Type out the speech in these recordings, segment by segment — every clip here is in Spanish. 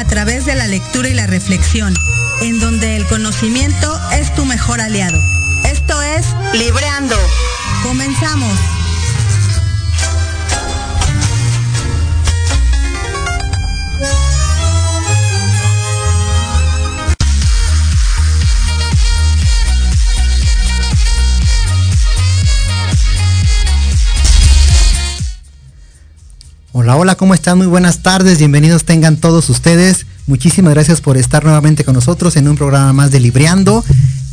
A través de la lectura y la reflexión, en donde el conocimiento es tu mejor aliado. Esto es Libreando. Comenzamos. Hola, hola, ¿cómo están? Muy buenas tardes, bienvenidos tengan todos ustedes. Muchísimas gracias por estar nuevamente con nosotros en un programa más de Libreando.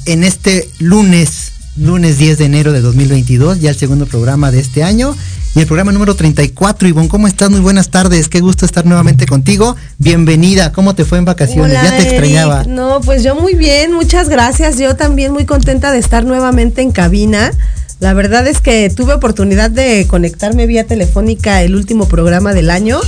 En este lunes, lunes 10 de enero de 2022, ya el segundo programa de este año. Y el programa número 34. Ivonne, ¿cómo estás? Muy buenas tardes. Qué gusto estar nuevamente contigo. Bienvenida. ¿Cómo te fue en vacaciones? ya te extrañaba. No, pues yo muy bien. Muchas gracias. Yo también muy contenta de estar nuevamente en cabina. La verdad es que tuve oportunidad de conectarme vía telefónica el último programa del año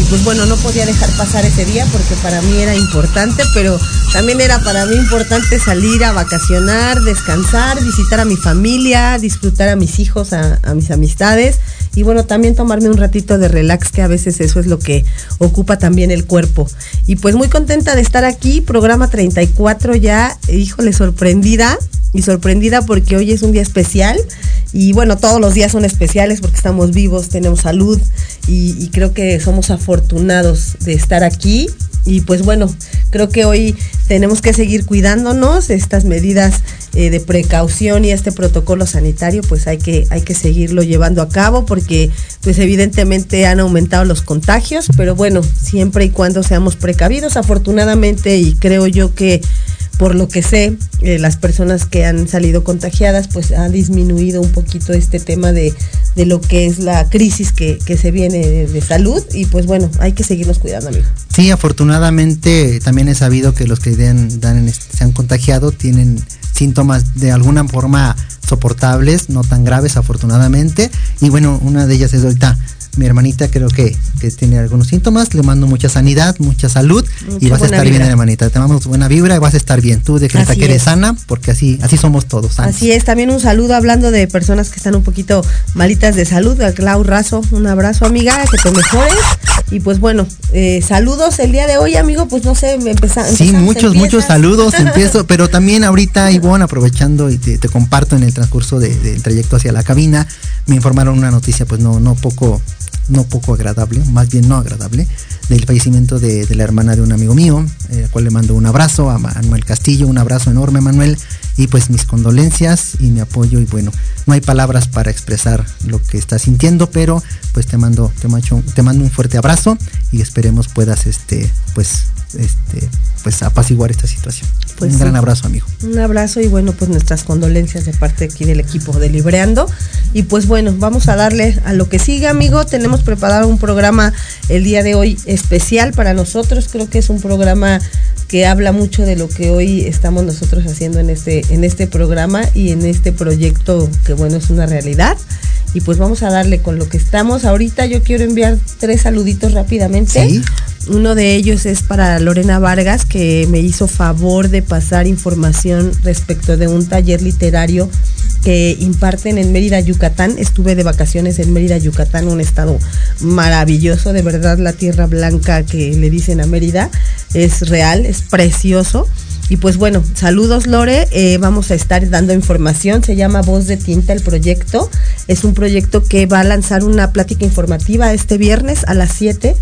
y pues bueno, no podía dejar pasar ese día porque para mí era importante, pero también era para mí importante salir a vacacionar, descansar, visitar a mi familia, disfrutar a mis hijos, a, mis amistades y bueno, también tomarme un ratito de relax, que a veces eso es lo que ocupa también el cuerpo. Y pues muy contenta de estar aquí, programa 34 ya, híjole, sorprendida y sorprendida porque hoy es un día especial y bueno, todos los días son especiales porque estamos vivos, tenemos salud y, creo que somos afortunados de estar aquí y pues bueno, creo que hoy tenemos que seguir cuidándonos, estas medidas eh, de precaución y este protocolo sanitario pues hay que, hay que seguirlo llevando a cabo porque pues evidentemente han aumentado los contagios, pero bueno, siempre y cuando seamos precavidos, afortunadamente y creo yo que por lo que sé, eh, las personas que han salido contagiadas, pues ha disminuido un poquito este tema de, lo que es la crisis que, se viene de, salud y pues bueno, hay que seguirnos cuidando, amigo. Sí, afortunadamente también he sabido que los que dan, se han contagiado tienen síntomas de alguna forma soportables, no tan graves afortunadamente. Y bueno, una de ellas es ahorita mi hermanita creo que, tiene algunos síntomas. Le mando mucha sanidad, mucha salud y vas a estar bien, hermanita. Te mandamos buena vibra y vas a estar bien. Tú decreta que eres sana porque así, así somos todos. Así es. También un saludo hablando de personas que están un poquito malitas de salud. A Clau Razo, un abrazo, amiga, que te mejores. Y pues bueno, eh, saludos el día de hoy, amigo. Pues no sé, me empezamos. Sí, muchos, muchos saludos. empiezo, pero también ahorita, Ivonne, aprovechando y te, comparto en el transcurso del trayecto hacia la cabina, me informaron una noticia, pues no, no poco no poco agradable, más bien no agradable, del fallecimiento de, la hermana de un amigo mío, eh, al cual le mando un abrazo a Manuel Castillo, un abrazo enorme Manuel, y pues mis condolencias y mi apoyo y bueno, no hay palabras para expresar lo que estás sintiendo, pero pues te mando, te mando, te mando un fuerte abrazo y esperemos puedas este, pues, este, pues apaciguar esta situación. Pues un gran abrazo, amigo. Un abrazo y bueno, pues nuestras condolencias de parte aquí del equipo de Libreando. Y pues bueno, vamos a darle a lo que sigue, amigo. Tenemos preparado un programa el día de hoy especial para nosotros. Creo que es un programa que habla mucho de lo que hoy estamos nosotros haciendo en este, en este programa y en este proyecto que bueno es una realidad. Y pues vamos a darle con lo que estamos. Ahorita yo quiero enviar tres saluditos rápidamente. Uno de ellos es para Lorena Vargas, que me hizo favor de pasar información respecto de un taller literario que imparten en Mérida, Yucatán. Estuve de vacaciones en Mérida, Yucatán, un estado maravilloso, de verdad la tierra blanca que le dicen a Mérida es real, es precioso. Y pues bueno, saludos Lore, eh, vamos a estar dando información, se llama Voz de Tinta el proyecto, es un proyecto que va a lanzar una plática informativa este viernes a las 7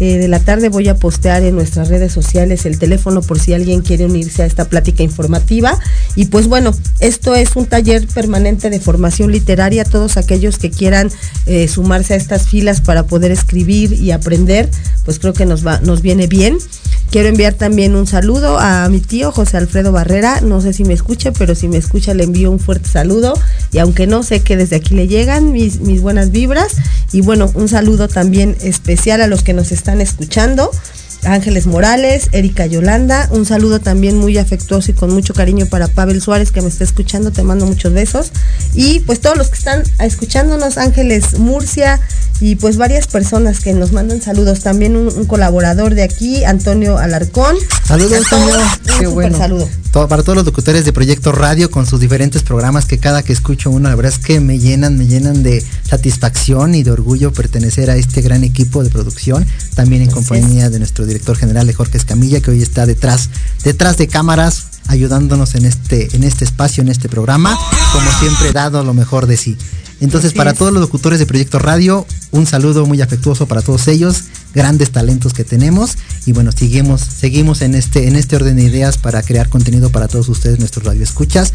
eh, de la tarde voy a postear en nuestras redes sociales el teléfono por si alguien quiere unirse a esta plática informativa. Y pues bueno, esto es un taller permanente de formación literaria. Todos aquellos que quieran eh, sumarse a estas filas para poder escribir y aprender, pues creo que nos, va, nos viene bien. Quiero enviar también un saludo a mi tío José Alfredo Barrera. No sé si me escucha, pero si me escucha le envío un fuerte saludo. Y aunque no sé que desde aquí le llegan mis, mis buenas vibras. Y bueno, un saludo también especial a los que nos están escuchando. Ángeles Morales, Erika Yolanda, un saludo también muy afectuoso y con mucho cariño para Pavel Suárez que me está escuchando, te mando muchos besos. Y pues todos los que están escuchándonos, Ángeles Murcia y pues varias personas que nos mandan saludos. También un, colaborador de aquí, Antonio Alarcón. Saludos, Antonio. Qué bueno. Saludo. Para todos los locutores de Proyecto Radio con sus diferentes programas que cada que escucho uno, la verdad es que me llenan, me llenan de satisfacción y de orgullo pertenecer a este gran equipo de producción, también en compañía de nuestro director general de Jorge Escamilla, que hoy está detrás, detrás de cámaras, ayudándonos en este, en este espacio, en este programa, como siempre dado lo mejor de sí. Entonces, para todos los locutores de Proyecto Radio, un saludo muy afectuoso para todos ellos, grandes talentos que tenemos. Y bueno, seguimos seguimos en este en este orden de ideas para crear contenido para todos ustedes nuestros radioescuchas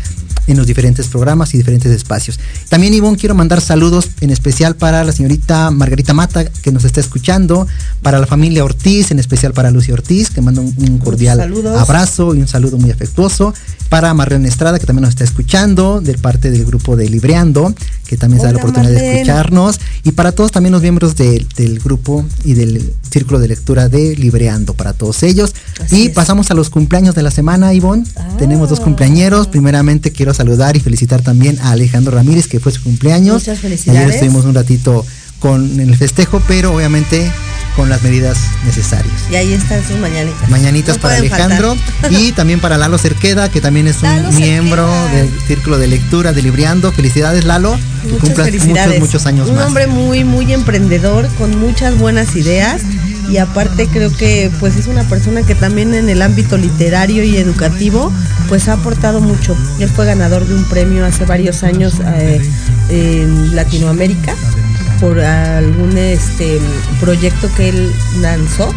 en los diferentes programas y diferentes espacios. También Ivonne quiero mandar saludos en especial para la señorita Margarita Mata que nos está escuchando, para la familia Ortiz, en especial para Lucy Ortiz, que manda un, cordial abrazo y un saludo muy afectuoso, para Marlene Estrada que también nos está escuchando, de parte del grupo de Libreando, que también se da la oportunidad de escucharnos, y para todos también los miembros del grupo y del círculo de lectura de Libreando, para todos ellos. y pasamos a los cumpleaños de la semana, Ivonne. Ah. Tenemos dos cumpleañeros. Primeramente quiero saludar y felicitar también a Alejandro Ramírez, que fue su cumpleaños. Muchas felicidades. Ayer estuvimos un ratito con el festejo, pero obviamente con las medidas necesarias. Y ahí están sus mañanitas. Mañanitas para Alejandro y también para Lalo Cerqueda, que también es un miembro del Círculo de Lectura de Libriando. Felicidades, Lalo. Muchas muchos, muchos años un más. Un hombre muy, muy emprendedor, con muchas buenas ideas y aparte creo que pues es una persona que también en el ámbito literario y educativo pues ha aportado mucho. Él fue ganador de un premio hace varios años eh, en Latinoamérica por algún este proyecto que él lanzó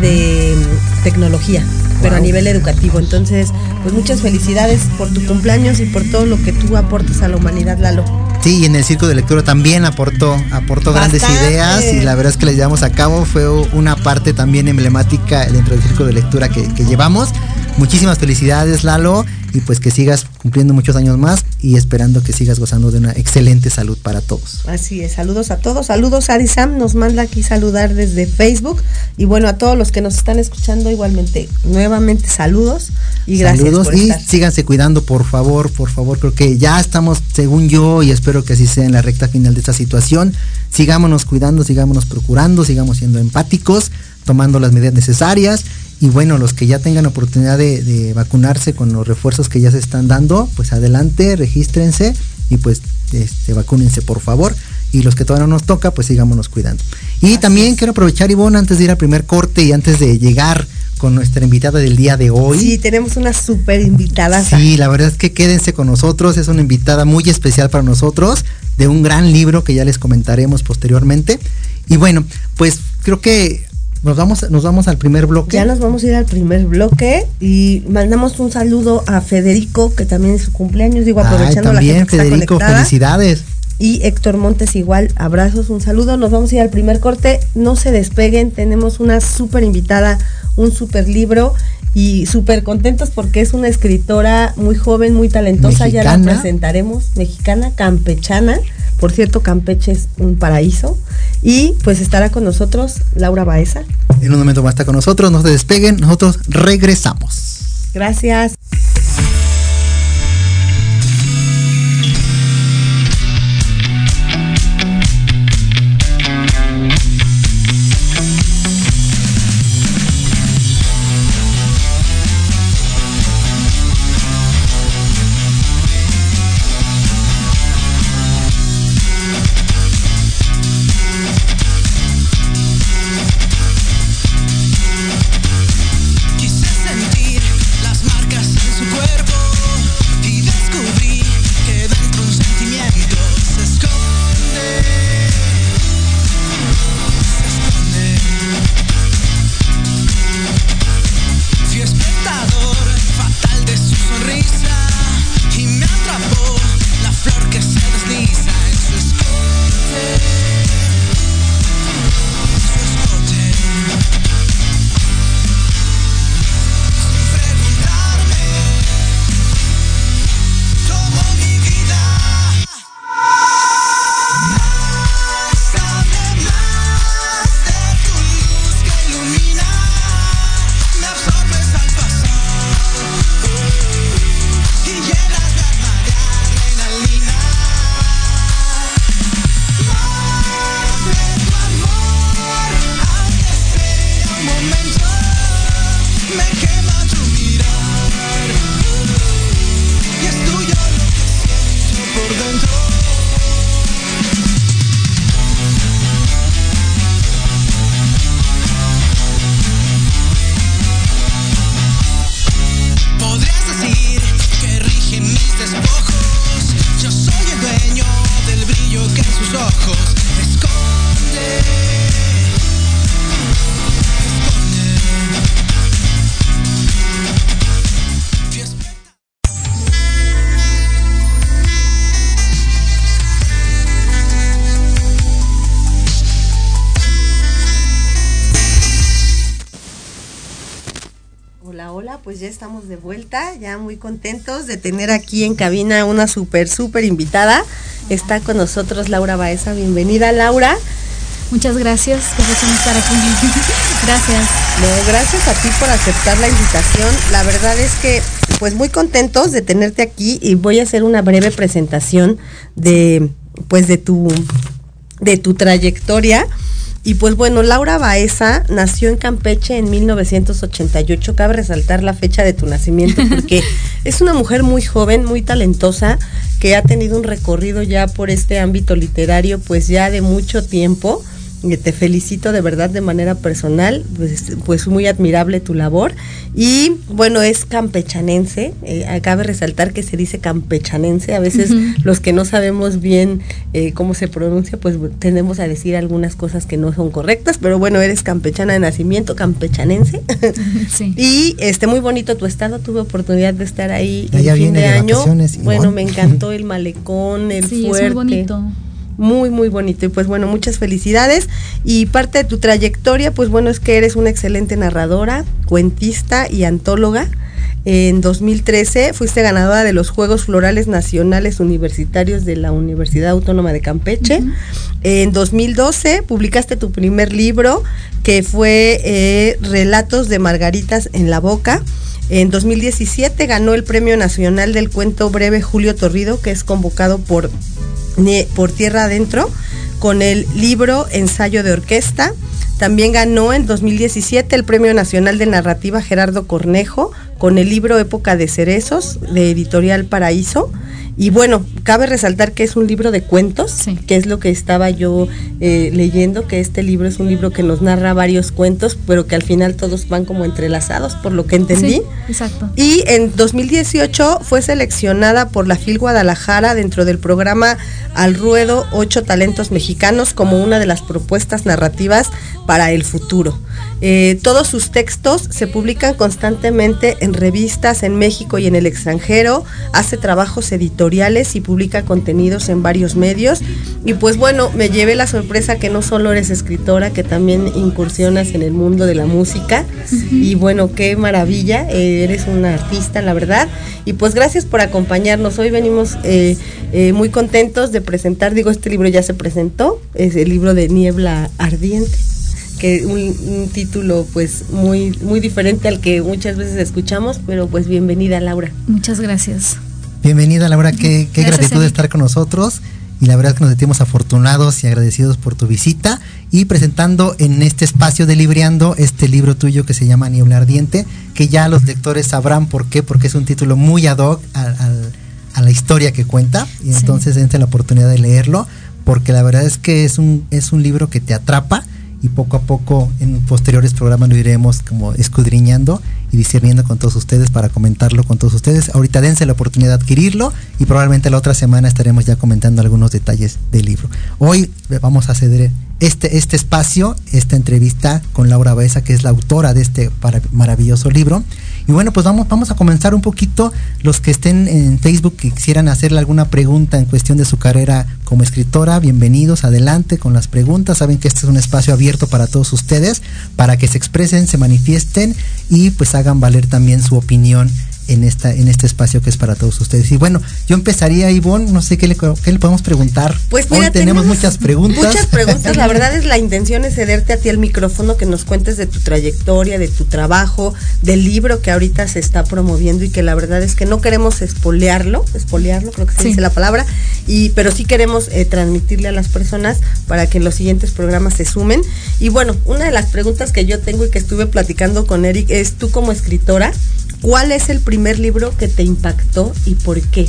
de tecnología, pero a nivel educativo. Entonces, pues muchas felicidades por tu cumpleaños y por todo lo que tú aportas a la humanidad, Lalo. Sí, y en el circo de lectura también aportó, aportó grandes ideas y la verdad es que las llevamos a cabo. Fue una parte también emblemática dentro del circo de lectura que, que llevamos. Muchísimas felicidades, Lalo y pues que sigas cumpliendo muchos años más y esperando que sigas gozando de una excelente salud para todos. Así es, saludos a todos, saludos a Sam, nos manda aquí saludar desde Facebook y bueno, a todos los que nos están escuchando igualmente, nuevamente saludos y gracias. Saludos y síganse cuidando, por favor, por favor, creo que ya estamos, según yo, y espero que así sea en la recta final de esta situación, sigámonos cuidando, sigámonos procurando, sigamos siendo empáticos, tomando las medidas necesarias y bueno, los que ya tengan oportunidad de, vacunarse con los refuerzos que ya se están dando, pues adelante, regístrense y pues este, vacúnense por favor. Y los que todavía no nos toca, pues sigámonos cuidando. Y también quiero aprovechar, Ivonne, antes de ir al primer corte y antes de llegar con nuestra invitada del día de hoy. Sí, tenemos una súper invitada. Sí, la verdad es que quédense con nosotros, es una invitada muy especial para nosotros de un gran libro que ya les comentaremos posteriormente. Y bueno, pues creo que nos vamos, nos vamos al primer bloque. Ya nos vamos a ir al primer bloque y mandamos un saludo a Federico, que también es su cumpleaños, digo, aprovechando también, la gente Federico, felicidades. Y Héctor Montes igual, abrazos, un saludo. Nos vamos a ir al primer corte. No se despeguen, tenemos una súper invitada, un súper libro y súper contentos porque es una escritora muy joven, muy talentosa, ya la presentaremos, mexicana, campechana. Por cierto, Campeche es un paraíso. Y pues estará con nosotros Laura Baeza. En un momento va a estar con nosotros, no se despeguen, nosotros regresamos. Gracias. Estamos de vuelta, ya muy contentos de tener aquí en cabina una súper, súper invitada. Está con nosotros Laura Baeza. Bienvenida, Laura. Muchas gracias, por estar aquí. gracias. gracias a ti por aceptar la invitación. La verdad es que, pues muy contentos de tenerte aquí y voy a hacer una breve presentación de, pues de tu, de tu trayectoria. Y pues bueno, Laura Baeza nació en Campeche en 1988. Cabe resaltar la fecha de tu nacimiento porque es una mujer muy joven, muy talentosa, que ha tenido un recorrido ya por este ámbito literario pues ya de mucho tiempo te felicito de verdad de manera personal, pues, pues muy admirable tu labor. Y bueno, es campechanense, eh, cabe resaltar que se dice campechanense, a veces los que no sabemos bien eh, cómo se pronuncia, pues tendemos a decir algunas cosas que no son correctas, pero bueno, eres campechana de nacimiento, campechanense. Sí. y este muy bonito tu estado, tuve oportunidad de estar ahí el fin de, año. Bueno, me encantó el malecón, el sí, fuerte. Es muy bonito muy, muy bonito. Y pues bueno, muchas felicidades. Y parte de tu trayectoria, pues bueno, es que eres una excelente narradora, cuentista y antóloga. En 2013 fuiste ganadora de los Juegos Florales Nacionales Universitarios de la Universidad Autónoma de Campeche. En 2012 publicaste tu primer libro, que fue eh, Relatos de Margaritas en la Boca. En 2017 ganó el Premio Nacional del Cuento Breve Julio Torrido, que es convocado por por Tierra Adentro con el libro Ensayo de Orquesta. También ganó en 2017 el Premio Nacional de Narrativa Gerardo Cornejo con el libro Época de Cerezos de Editorial Paraíso. Y bueno, cabe resaltar que es un libro de cuentos, que es lo que estaba yo eh, leyendo, que este libro es un libro que nos narra varios cuentos, pero que al final todos van como entrelazados, por lo que entendí. exacto. Y en 2018 fue seleccionada por la FIL Guadalajara dentro del programa Al Ruedo Ocho Talentos Mexicanos como una de las propuestas narrativas para el futuro. Eh, todos sus textos se publican constantemente en revistas en México y en el extranjero, hace trabajos editoriales y publica contenidos en varios medios. Y pues bueno, me llevé la sorpresa que no solo eres escritora, que también incursionas en el mundo de la música. Y bueno, qué maravilla, eh, eres una artista, la verdad. Y pues gracias por acompañarnos. Hoy venimos eh, muy contentos de presentar, digo, este libro ya se presentó, es el libro de Niebla Ardiente que un, título pues muy muy diferente al que muchas veces escuchamos, pero pues bienvenida Laura. Muchas gracias. Bienvenida Laura, qué, qué gratitud de estar con nosotros y la verdad es que nos sentimos afortunados y agradecidos por tu visita y presentando en este espacio de Libreando este libro tuyo que se llama Niebla Ardiente, que ya los lectores sabrán por qué, porque es un título muy ad hoc a la historia que cuenta. Y entonces dense la oportunidad de leerlo porque la verdad es que es un, es un libro que te atrapa y poco a poco en posteriores programas lo iremos como escudriñando y discerniendo con todos ustedes para comentarlo con todos ustedes. Ahorita dense la oportunidad de adquirirlo y probablemente la otra semana estaremos ya comentando algunos detalles del libro. Hoy vamos a ceder este, este espacio, esta entrevista con Laura Baeza, que es la autora de este maravilloso libro. Y bueno, pues vamos, vamos a comenzar un poquito. Los que estén en Facebook y quisieran hacerle alguna pregunta en cuestión de su carrera como escritora, bienvenidos, adelante con las preguntas. Saben que este es un espacio abierto para todos ustedes, para que se expresen, se manifiesten y pues hagan valer también su opinión en, esta, en este espacio que es para todos ustedes. Y bueno, yo empezaría, Ivonne, no sé qué le, qué le podemos preguntar. Pues mira, Hoy tenemos muchas preguntas. Muchas preguntas, la verdad es la intención es cederte a ti el micrófono, que nos cuentes de tu trayectoria, de tu trabajo, del libro que ahorita se está promoviendo y que la verdad es que no queremos espolearlo, espolearlo, creo que se dice la palabra, y, pero sí queremos eh, transmitirle a las personas para que en los siguientes programas se sumen. Y bueno, una de las preguntas que yo tengo y que estuve platicando con Eric es, tú como escritora, ¿Cuál es el primer libro que te impactó y por qué?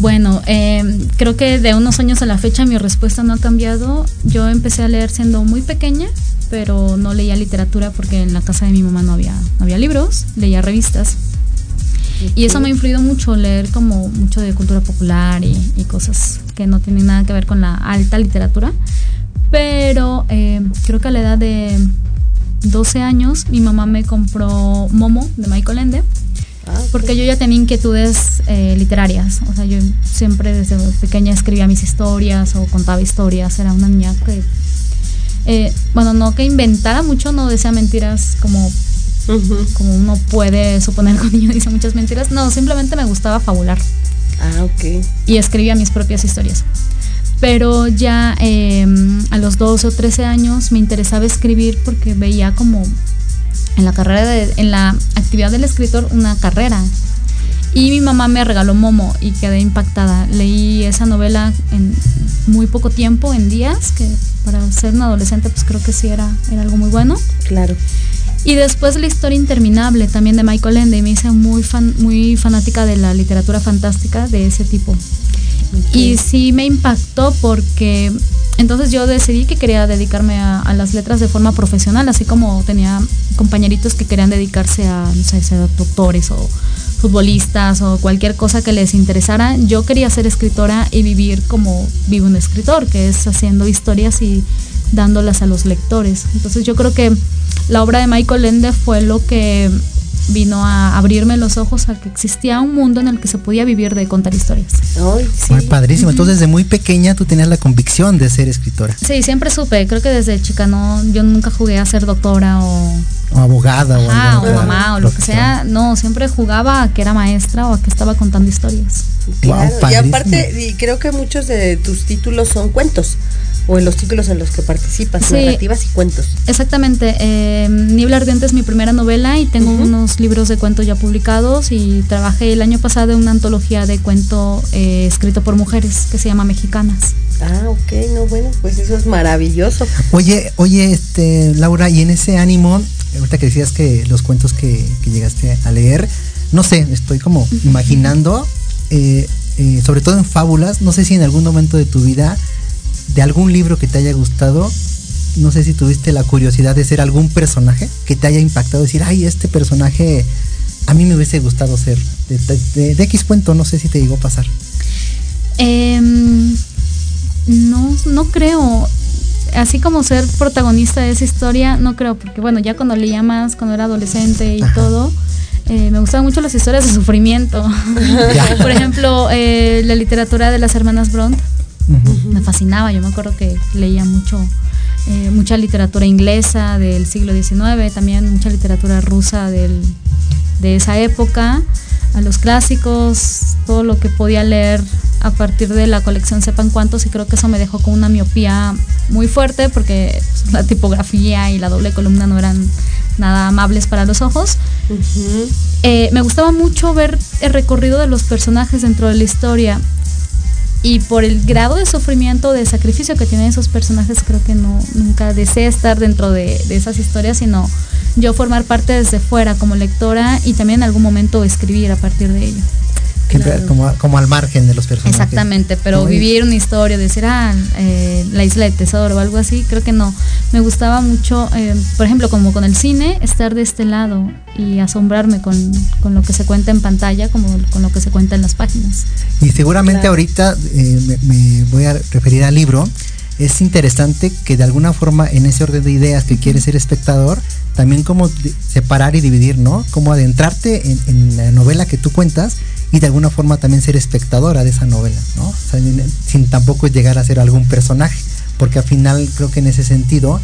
Bueno, eh, creo que de unos años a la fecha mi respuesta no ha cambiado. Yo empecé a leer siendo muy pequeña, pero no leía literatura porque en la casa de mi mamá no había, no había libros, leía revistas. Y eso me ha influido mucho, leer como mucho de cultura popular y, cosas que no tienen nada que ver con la alta literatura. Pero eh, creo que a la edad de 12 años, mi mamá me compró Momo de Michael Ende. Ah, porque yo ya tenía inquietudes eh, literarias. O sea, yo siempre desde pequeña escribía mis historias o contaba historias. Era una niña que, eh, bueno, no que inventara mucho, no decía mentiras como, como uno puede suponer cuando niño dice muchas mentiras. No, simplemente me gustaba fabular. Ah, ok. Y escribía mis propias historias pero ya em, a los 12 o 13 años me interesaba escribir porque veía como en la carrera de, en la actividad del escritor una carrera. Y mi mamá me regaló Momo y quedé impactada. Leí esa novela en muy poco tiempo en días que para ser un adolescente pues creo que sí era, era algo muy bueno. Claro. Y después la historia interminable también de Michael Ende me hice muy fan, muy fanática de la literatura fantástica de ese tipo y sí me impactó porque entonces yo decidí que quería dedicarme a, las letras de forma profesional, así como tenía compañeritos que querían dedicarse a, no sé, ser doctores o futbolistas o cualquier cosa que les interesara. Yo quería ser escritora y vivir como vive un escritor, que es haciendo historias y dándolas a los lectores. Entonces yo creo que la obra de Michael Ende fue lo que vino a abrirme los ojos a que existía un mundo en el que se podía vivir de contar historias. Muy padrísimo. Entonces, desde muy pequeña tú tenías la convicción de ser escritora. Sí, siempre supe. Creo que desde chica no, yo nunca jugué a ser doctora o, abogada o, o mamá o lo que sea. No, siempre jugaba a que era maestra o a que estaba contando historias. Claro, y aparte, y creo que muchos de tus títulos son cuentos o en los títulos en los que participas, narrativas y cuentos. Exactamente. Eh, Niebla Ardiente es mi primera novela y tengo unos libros de cuentos ya publicados y trabajé el año pasado en una antología de cuento eh, escrito por mujeres que se llama Mexicanas. Ah, ok, no, bueno, pues eso es maravilloso. Oye, oye, este, Laura, y en ese ánimo, ahorita que decías que los cuentos que, llegaste a leer, no sé, estoy como imaginando eh, eh, sobre todo en fábulas, no sé si en algún momento de tu vida, de algún libro que te haya gustado, no sé si tuviste la curiosidad de ser algún personaje que te haya impactado, decir, ay, este personaje a mí me hubiese gustado ser. De, de, X cuento, no sé si te llegó a pasar. Em, no, no creo. Así como ser protagonista de esa historia, no creo, porque bueno, ya cuando leía más, cuando era adolescente y todo, eh, me gustaban mucho las historias de sufrimiento. Por ejemplo, eh, la literatura de las hermanas Bront me fascinaba. Yo me acuerdo que leía mucho, eh, mucha literatura inglesa del siglo XIX, también mucha literatura rusa del, de esa época, a los clásicos, todo lo que podía leer a partir de la colección Sepan Cuántos y creo que eso me dejó con una miopía muy fuerte porque la tipografía y la doble columna no eran nada amables para los ojos. Eh, me gustaba mucho ver el recorrido de los personajes dentro de la historia y por el grado de sufrimiento, de sacrificio que tienen esos personajes, creo que no nunca deseé estar dentro de, de esas historias, sino yo formar parte desde fuera como lectora y también en algún momento escribir a partir de ello como, al margen de los personajes. Exactamente, pero vivir una historia, decir, ah, eh, la isla de tesoro o algo así, creo que no. Me gustaba mucho, eh, por ejemplo, como con el cine, estar de este lado y asombrarme con, lo que se cuenta en pantalla, como con lo que se cuenta en las páginas. Y seguramente ahorita eh, me, voy a referir al libro. Es interesante que de alguna forma en ese orden de ideas que quieres ser espectador, también como separar y dividir, ¿no? Como adentrarte en, la novela que tú cuentas y de alguna forma también ser espectadora de esa novela, ¿no? sin tampoco llegar a ser algún personaje, porque al final creo que en ese sentido,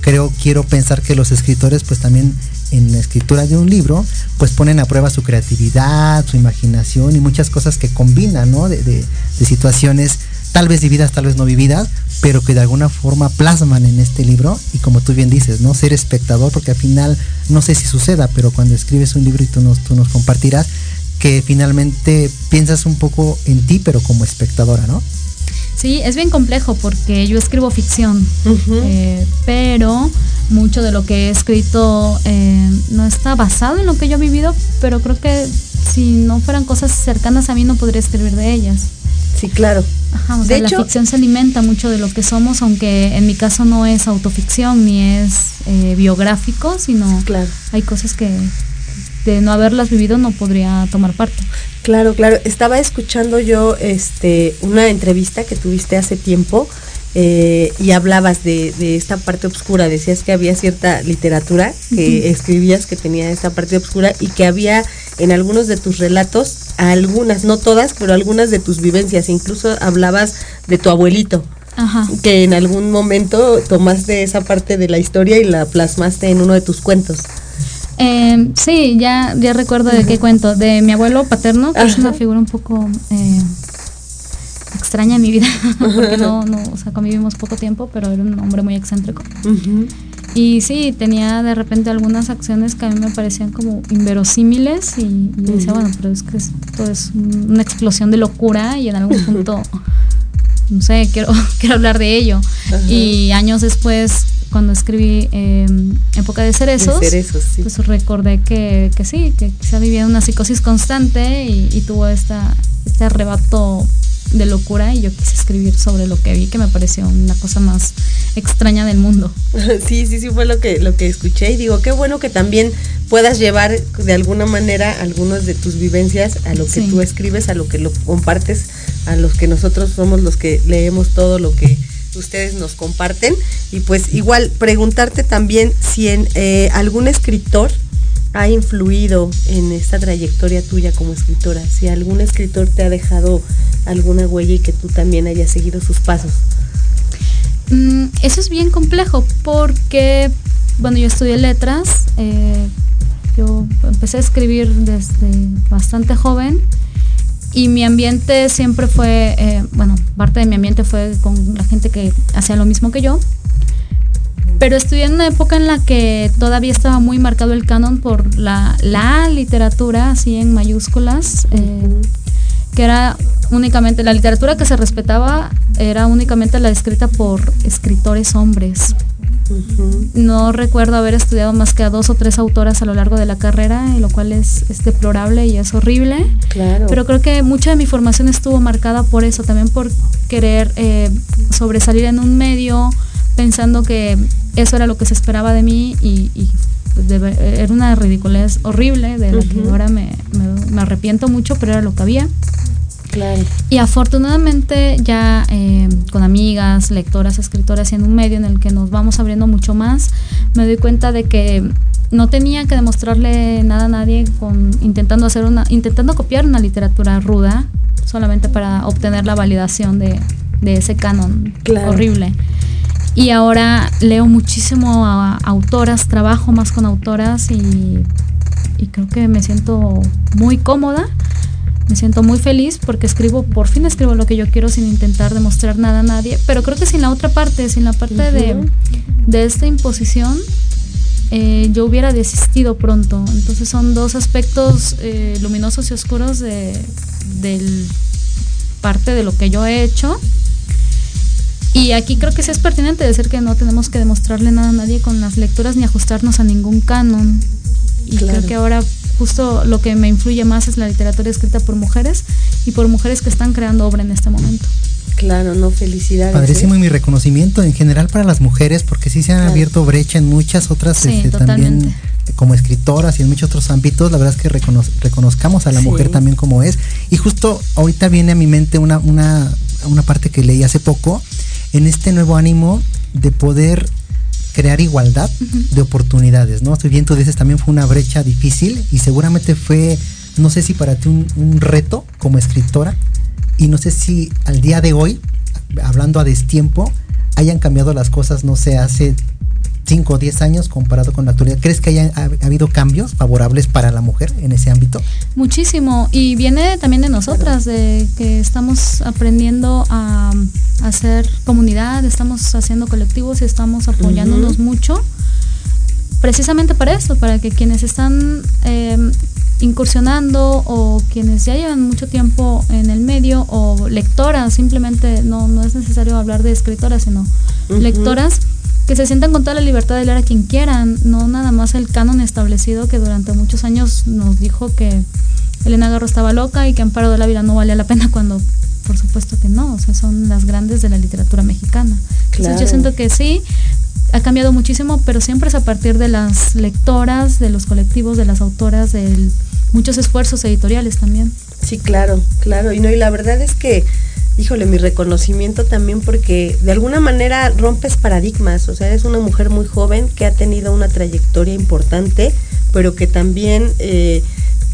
creo, quiero pensar que los escritores pues también en la escritura de un libro pues ponen a prueba su creatividad, su imaginación y muchas cosas que combinan, ¿no? De, de, de situaciones tal vez vividas, tal vez no vividas, pero que de alguna forma plasman en este libro y como tú bien dices, ¿no? Ser espectador, porque al final, no sé si suceda, pero cuando escribes un libro y tú nos, tú nos compartirás, que finalmente piensas un poco en ti, pero como espectadora, ¿no? Sí, es bien complejo porque yo escribo ficción, eh, pero mucho de lo que he escrito eh, no está basado en lo que yo he vivido, pero creo que si no fueran cosas cercanas a mí no podría escribir de ellas. Sí, claro. Ajá, de la ficción se alimenta mucho de lo que somos, aunque en mi caso no es autoficción ni es eh, biográfico, sino claro. hay cosas que, de no haberlas vivido no podría tomar parte. Claro, claro. Estaba escuchando yo este una entrevista que tuviste hace tiempo eh, y hablabas de, esta parte oscura. Decías que había cierta literatura que escribías que tenía esta parte oscura y que había en algunos de tus relatos, algunas, no todas, pero algunas de tus vivencias. Incluso hablabas de tu abuelito. que en algún momento tomaste esa parte de la historia y la plasmaste en uno de tus cuentos. Eh, sí, ya, ya recuerdo de qué cuento. De mi abuelo paterno, que es una figura un poco eh, extraña en mi vida, porque no, no, o sea, convivimos poco tiempo, pero era un hombre muy excéntrico. Y sí, tenía de repente algunas acciones que a mí me parecían como inverosímiles y, decía, bueno, pero es que esto es una explosión de locura y en algún punto, no sé, quiero, quiero hablar de ello. Y años después cuando escribí eh, Época de Cerezos, pues recordé que, que, sí, que quizá vivía una psicosis constante y, tuvo esta, este arrebato de locura y yo quise escribir sobre lo que vi que me pareció una cosa más extraña del mundo. Sí, sí, sí fue lo que lo que escuché y digo, qué bueno que también puedas llevar de alguna manera algunas de tus vivencias a lo que tú escribes, a lo que lo compartes, a los que nosotros somos los que leemos todo lo que ustedes nos comparten. Y pues igual preguntarte también si en eh, algún escritor ha influido en esta trayectoria tuya como escritora, si algún escritor te ha dejado alguna huella y que tú también hayas seguido sus pasos. Mm, eso es bien complejo porque, bueno, yo estudié letras, eh, yo empecé a escribir desde bastante joven y mi ambiente siempre fue, eh, bueno, parte de mi ambiente fue con la gente que hacía lo mismo que yo. Pero estudié en una época en la que todavía estaba muy marcado el canon por la, la literatura, así en mayúsculas, eh, que era únicamente, la literatura que se respetaba era únicamente la escrita por escritores hombres. No recuerdo haber estudiado más que a dos o tres autoras a lo largo de la carrera, lo cual es, deplorable y es horrible. Claro. Pero creo que mucha de mi formación estuvo marcada por eso, también por querer eh, sobresalir en un medio, pensando que eso era lo que se esperaba de mí y, pues, era una ridiculez horrible de la que ahora me, me arrepiento mucho, pero era lo que había. Y afortunadamente ya eh, con amigas, lectoras, escritoras y en un medio en el que nos vamos abriendo mucho más, me doy cuenta de que no tenía que demostrarle nada a nadie con intentando hacer una, intentando copiar una literatura ruda solamente para obtener la validación de, ese canon horrible. Y ahora leo muchísimo a autoras, trabajo más con autoras y, y creo que me siento muy cómoda me siento muy feliz porque escribo, por fin escribo lo que yo quiero sin intentar demostrar nada a nadie, pero creo que sin la otra parte, sin la parte de, esta imposición, eh, yo hubiera desistido pronto. Entonces son dos aspectos eh, luminosos y oscuros de del parte de lo que yo he hecho. Y aquí creo que sí es pertinente decir que no tenemos que demostrarle nada a nadie con las lecturas ni ajustarnos a ningún canon. Y creo que ahora justo lo que me influye más es la literatura escrita por mujeres y por mujeres que están creando obra en este momento. Claro, no, felicidades. Padrísimo ¿eh? y mi reconocimiento en general para las mujeres, porque sí se han abierto brecha en muchas otras este, también como escritoras y en muchos otros ámbitos. La verdad es que reconozcamos a la mujer también como es. Y justo ahorita viene a mi mente una, una, una parte que leí hace poco, en este nuevo ánimo de poder crear igualdad de oportunidades, ¿no? Estoy bien, tú dices, también fue una brecha difícil y seguramente fue, no sé si para ti un, reto como escritora y no sé si al día de hoy, hablando a destiempo, hayan cambiado las cosas, no sé, hace 5 o 10 años comparado con la actualidad? ¿Crees que haya ha, habido cambios favorables para la mujer en ese ámbito? Muchísimo. Y viene también de nosotras, de que estamos aprendiendo a, hacer comunidad, estamos haciendo colectivos y estamos apoyándonos mucho. Precisamente para esto, para que quienes están em, incursionando o quienes ya llevan mucho tiempo en el medio o lectoras, simplemente no, no es necesario hablar de escritoras, sino lectoras, que se sientan con toda la libertad de leer a quien quieran, no nada más el canon establecido que durante muchos años nos dijo que Elena Garro estaba loca y que Amparo de la Vida no valía la pena cuando por supuesto que no, o sea, son las grandes de la literatura mexicana. Entonces yo siento que sí, ha cambiado muchísimo, pero siempre es a partir de las lectoras, de los colectivos, de las autoras, de muchos esfuerzos editoriales también. Sí, claro, claro. Y no, y la verdad es que híjole, mi reconocimiento también porque de alguna manera rompes paradigmas, o sea, eres una mujer muy joven que ha tenido una trayectoria importante, pero que también eh,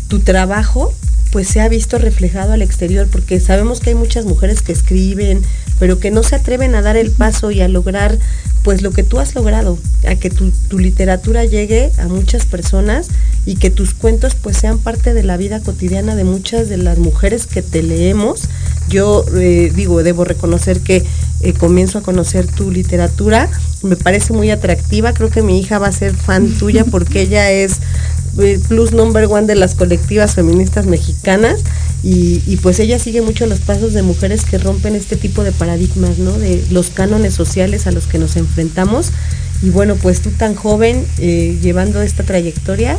tu trabajo pues se ha visto reflejado al exterior, porque sabemos que hay muchas mujeres que escriben, pero que no se atreven a dar el paso y a lograr pues lo que tú has logrado, a que tu, tu, literatura llegue a muchas personas y que tus cuentos pues sean parte de la vida cotidiana de muchas de las mujeres que te leemos. Yo eh, digo, debo reconocer que eh, comienzo a conocer tu literatura, me parece muy atractiva, creo que mi hija va a ser fan tuya porque ella es eh, plus number one de las colectivas feministas mexicanas y, pues ella sigue mucho los pasos de mujeres que rompen este tipo de paradigmas, ¿no? De los cánones sociales a los que nos enfrentamos. Y bueno, pues tú tan joven, eh, llevando esta trayectoria,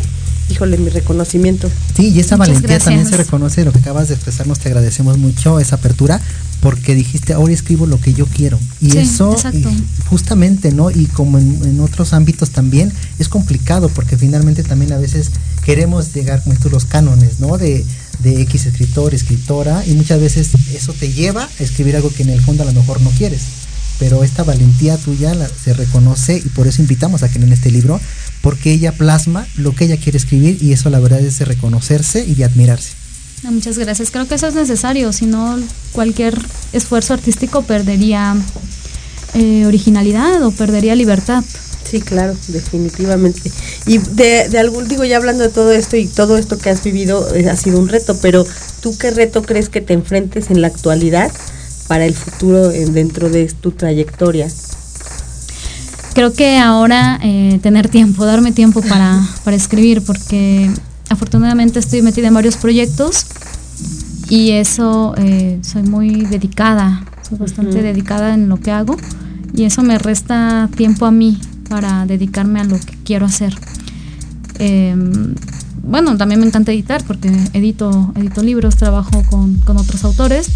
híjole, mi reconocimiento. Sí, y esa valentía también se reconoce, lo que acabas de expresarnos, te agradecemos mucho esa apertura, porque dijiste, ahora escribo lo que yo quiero. Y eso, justamente, ¿no? Y como en, otros ámbitos también, es complicado, porque finalmente también a veces queremos llegar, como tú, los cánones, ¿no? De, de X escritor, escritora, y muchas veces eso te lleva a escribir algo que en el fondo a lo mejor no quieres. Pero esta valentía tuya se reconoce y por eso invitamos a que en este libro, porque ella plasma lo que ella quiere escribir y eso la verdad es de reconocerse y de admirarse. muchas gracias. Creo que eso es necesario, si no cualquier esfuerzo artístico perdería eh, originalidad o perdería libertad. Sí, claro, definitivamente. Y de, de, algún, digo, ya hablando de todo esto y todo esto que has vivido eh, ha sido un reto, pero ¿tú qué reto crees que te enfrentes en la actualidad para el futuro eh, dentro de tu trayectoria? Creo que ahora eh, tener tiempo, darme tiempo para, para escribir, porque afortunadamente estoy metida en varios proyectos y eso soy muy dedicada, soy bastante dedicada en lo que hago y eso me resta tiempo a mí para dedicarme a lo que quiero hacer. Em, bueno, también me encanta editar porque edito, edito libros, trabajo con, con otros autores,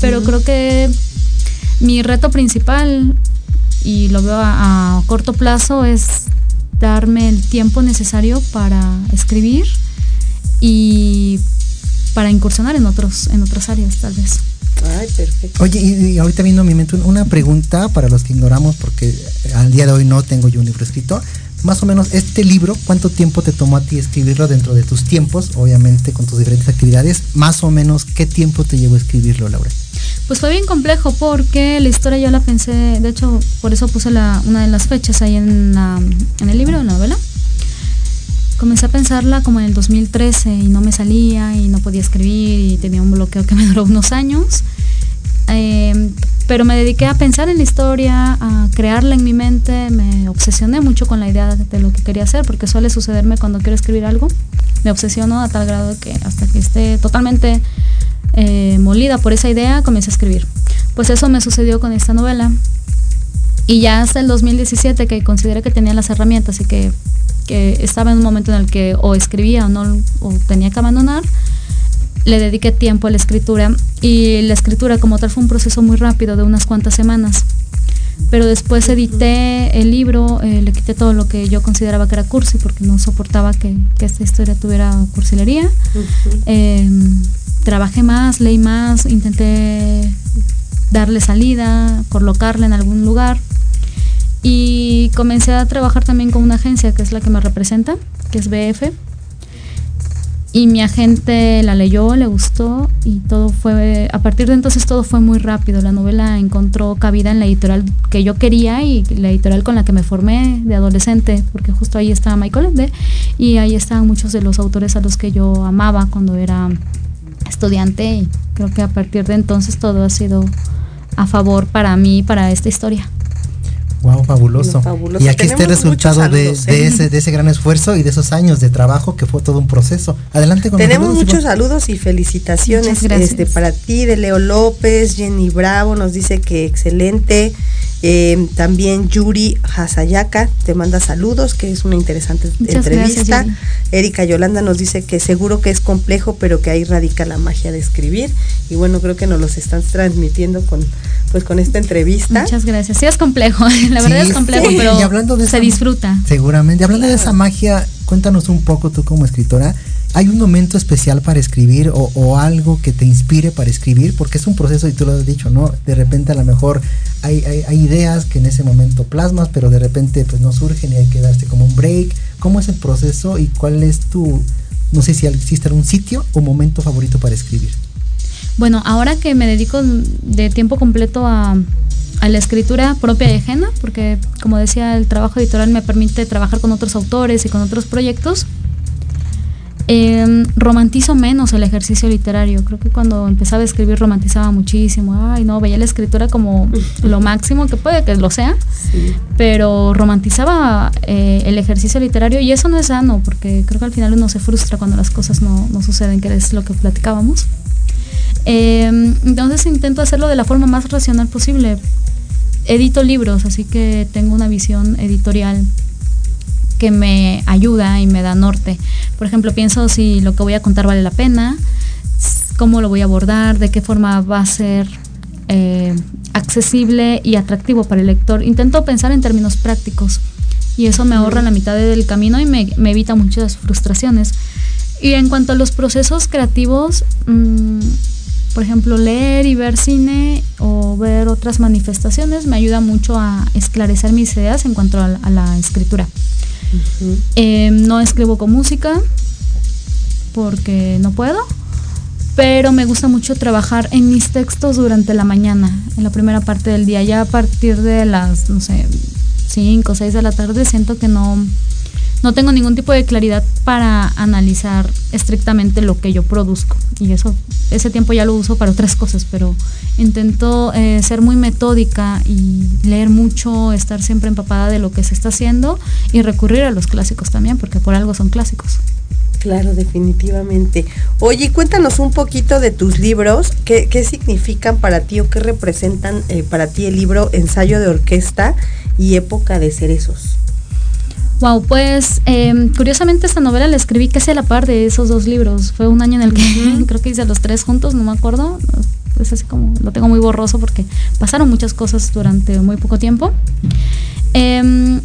pero creo que mi reto principal, y lo veo a, a, corto plazo, es darme el tiempo necesario para escribir y para incursionar en otros en otras áreas tal vez. Ay, perfecto. Oye, y, y, ahorita viendo a mi mente una pregunta para los que ignoramos, porque al día de hoy no tengo yo un libro escrito. Más o menos, este libro, ¿cuánto tiempo te tomó a ti escribirlo dentro de tus tiempos? Obviamente con tus diferentes actividades. Más o menos, ¿qué tiempo te llevó a escribirlo, Laura? Pues fue bien complejo porque la historia yo la pensé, de hecho, por eso puse una de las fechas ahí en, la, en el libro, en la novela. Comencé a pensarla como en el 2013 y no me salía y no podía escribir y tenía un bloqueo que me duró unos años. Eh, pero me dediqué a pensar en la historia, a crearla en mi mente, me obsesioné mucho con la idea de lo que quería hacer, porque suele sucederme cuando quiero escribir algo, me obsesiono a tal grado que hasta que esté totalmente eh, molida por esa idea, comencé a escribir. Pues eso me sucedió con esta novela. Y ya hasta el 2017 que consideré que tenía las herramientas y que, que estaba en un momento en el que o escribía o no o tenía que abandonar, le dediqué tiempo a la escritura y la escritura como tal fue un proceso muy rápido de unas cuantas semanas. Pero después edité el libro, eh, le quité todo lo que yo consideraba que era cursi porque no soportaba que, que esta historia tuviera cursilería. Uh -huh. eh, trabajé más, leí más, intenté darle salida, colocarla en algún lugar y comencé a trabajar también con una agencia que es la que me representa, que es BF y mi agente la leyó, le gustó y todo fue, a partir de entonces todo fue muy rápido. La novela encontró cabida en la editorial que yo quería y la editorial con la que me formé de adolescente, porque justo ahí estaba Michael Ende y ahí estaban muchos de los autores a los que yo amaba cuando era estudiante y creo que a partir de entonces todo ha sido a favor para mí, para esta historia. Wow, fabuloso. fabuloso. Y aquí está el resultado saludos, de, de, ¿eh? ese, de, ese, gran esfuerzo y de esos años de trabajo que fue todo un proceso. Adelante con Tenemos muchos saludos y felicitaciones este, para ti, de Leo López, Jenny Bravo nos dice que excelente. Eh, también Yuri Hasayaka te manda saludos, que es una interesante Muchas entrevista. Gracias, Erika Yolanda nos dice que seguro que es complejo, pero que ahí radica la magia de escribir. Y bueno, creo que nos los están transmitiendo con pues con esta entrevista. Muchas gracias. Sí es complejo, la verdad Sí, es complejo, sí. pero Y hablando de se esa- disfruta. Seguramente. Hablando de esa magia, cuéntanos un poco tú como escritora. ¿Hay un momento especial para escribir o, algo que te inspire para escribir? Porque es un proceso y tú lo has dicho, ¿no? De repente a lo mejor hay, ideas que en ese momento plasmas, pero de repente pues no surgen y hay que darse como un break. ¿Cómo es el proceso y cuál es tu, no sé si existe algún sitio o momento favorito para escribir? Bueno, ahora que me dedico de tiempo completo a, a la escritura propia y ajena, porque como decía, el trabajo editorial me permite trabajar con otros autores y con otros proyectos, eh, romantizo menos el ejercicio literario. Creo que cuando empezaba a escribir romantizaba muchísimo. Ay, no, veía la escritura como lo máximo que puede que lo sea, Sí. pero romantizaba eh, el ejercicio literario y eso no es sano, porque creo que al final uno se frustra cuando las cosas no, no suceden, que es lo que platicábamos. Eh, entonces intento hacerlo de la forma más racional posible. Edito libros, así que tengo una visión editorial que me ayuda y me da norte. Por ejemplo, pienso si lo que voy a contar vale la pena, cómo lo voy a abordar, de qué forma va a ser eh, accesible y atractivo para el lector. Intento pensar en términos prácticos y eso me ahorra la mitad del camino y me, me evita muchas frustraciones. Y en cuanto a los procesos creativos, mm, por ejemplo, leer y ver cine o ver otras manifestaciones me ayuda mucho a esclarecer mis ideas en cuanto a la- a la escritura. Eh, no escribo con música porque no puedo, pero me gusta mucho trabajar en mis textos durante la mañana, en la primera parte del día. Ya a partir de las, no sé, 5 o 6 de la tarde siento que no, no tengo ningún tipo de claridad para analizar estrictamente lo que yo produzco. Y eso, ese tiempo ya lo uso para otras cosas, pero intento eh, ser muy metódica y leer mucho, estar siempre empapada de lo que se está haciendo y recurrir a los clásicos también, porque por algo son clásicos. Claro, definitivamente. Oye, cuéntanos un poquito de tus libros, qué, qué significan para ti o qué representan eh, para ti el libro Ensayo de Orquesta y Época de Cerezos. Wow, pues em, curiosamente esta novela la escribí casi a la par de esos dos libros. Fue un año en el que creo que hice los tres juntos, no me acuerdo. Es así como lo tengo muy borroso porque pasaron muchas cosas durante muy poco tiempo. Em,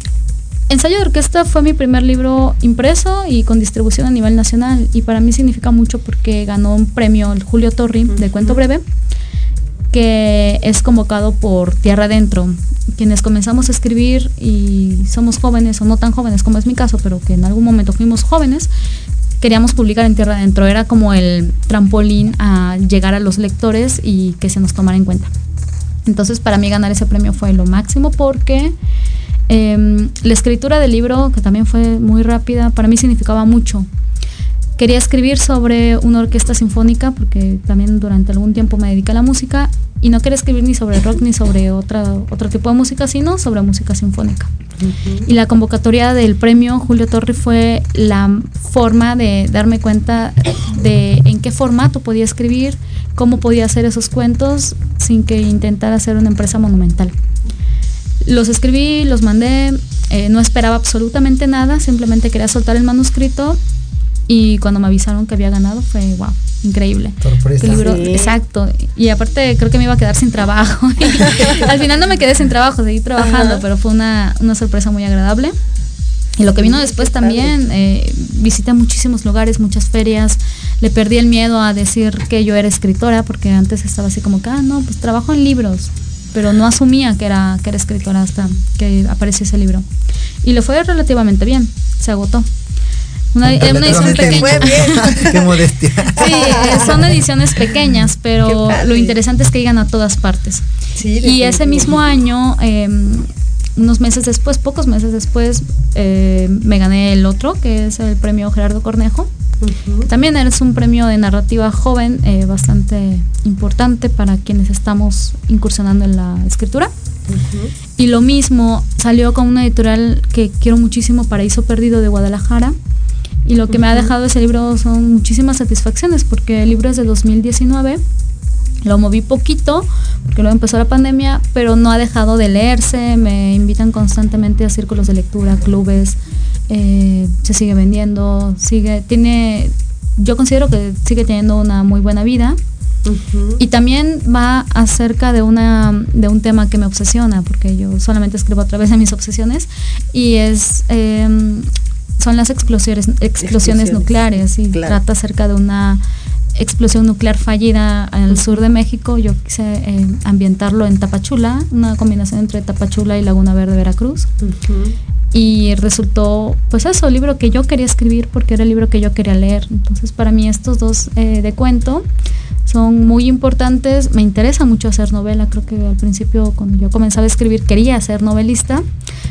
Ensayo de orquesta fue mi primer libro impreso y con distribución a nivel nacional y para mí significa mucho porque ganó un premio el Julio Torri de cuento breve que es convocado por Tierra Adentro, quienes comenzamos a escribir y somos jóvenes o no tan jóvenes como es mi caso, pero que en algún momento fuimos jóvenes, queríamos publicar en Tierra Adentro, era como el trampolín a llegar a los lectores y que se nos tomara en cuenta. Entonces para mí ganar ese premio fue lo máximo porque Em, la escritura del libro, que también fue muy rápida, para mí significaba mucho. Quería escribir sobre una orquesta sinfónica, porque también durante algún tiempo me dediqué a la música, y no quería escribir ni sobre rock ni sobre otra, otro tipo de música, sino sobre música sinfónica. Y la convocatoria del premio Julio Torri fue la forma de darme cuenta de en qué formato podía escribir, cómo podía hacer esos cuentos sin que intentara hacer una empresa monumental. Los escribí, los mandé, eh, no esperaba absolutamente nada, simplemente quería soltar el manuscrito y cuando me avisaron que había ganado fue wow, increíble. Sorpresa. Libro, Exacto. Y aparte creo que me iba a quedar sin trabajo. al final no me quedé sin trabajo, seguí trabajando, pero fue una, una, sorpresa muy agradable. Y lo que vino después también, eh, visité muchísimos lugares, muchas ferias, le perdí el miedo a decir que yo era escritora, porque antes estaba así como que, ah, no, pues trabajo en libros pero no asumía que era, que era escritora hasta que apareció ese libro. Y le fue relativamente bien, se agotó. Una, edición pequeña. Qué modestia. Sí, eh, son ediciones pequeñas, pero lo interesante es que llegan a todas partes. y ese mismo año, em, unos meses después, pocos meses después, eh, me gané el otro, que es el premio Gerardo Cornejo. También es un premio de narrativa joven eh, bastante importante para quienes estamos incursionando en la escritura. Y lo mismo salió con una editorial que quiero muchísimo, Paraíso Perdido de Guadalajara. Y lo que me ha dejado ese libro son muchísimas satisfacciones, porque el libro es de 2019. Lo moví poquito, porque luego empezó la pandemia, pero no ha dejado de leerse. Me invitan constantemente a círculos de lectura, clubes, eh, se sigue vendiendo, sigue, tiene, yo considero que sigue teniendo una muy buena vida. Y también va acerca de una de un tema que me obsesiona, porque yo solamente escribo a través de mis obsesiones, y es em, son las explosiones, explosiones, nucleares, y trata acerca de una explosión nuclear fallida en el sur de México. Yo quise eh, ambientarlo en Tapachula, una combinación entre Tapachula y Laguna Verde, Veracruz y resultó, pues eso, el libro que yo quería escribir porque era el libro que yo quería leer. Entonces, para mí estos dos eh, de cuento son muy importantes. Me interesa mucho hacer novela. Creo que al principio, cuando yo comenzaba a escribir, quería ser novelista,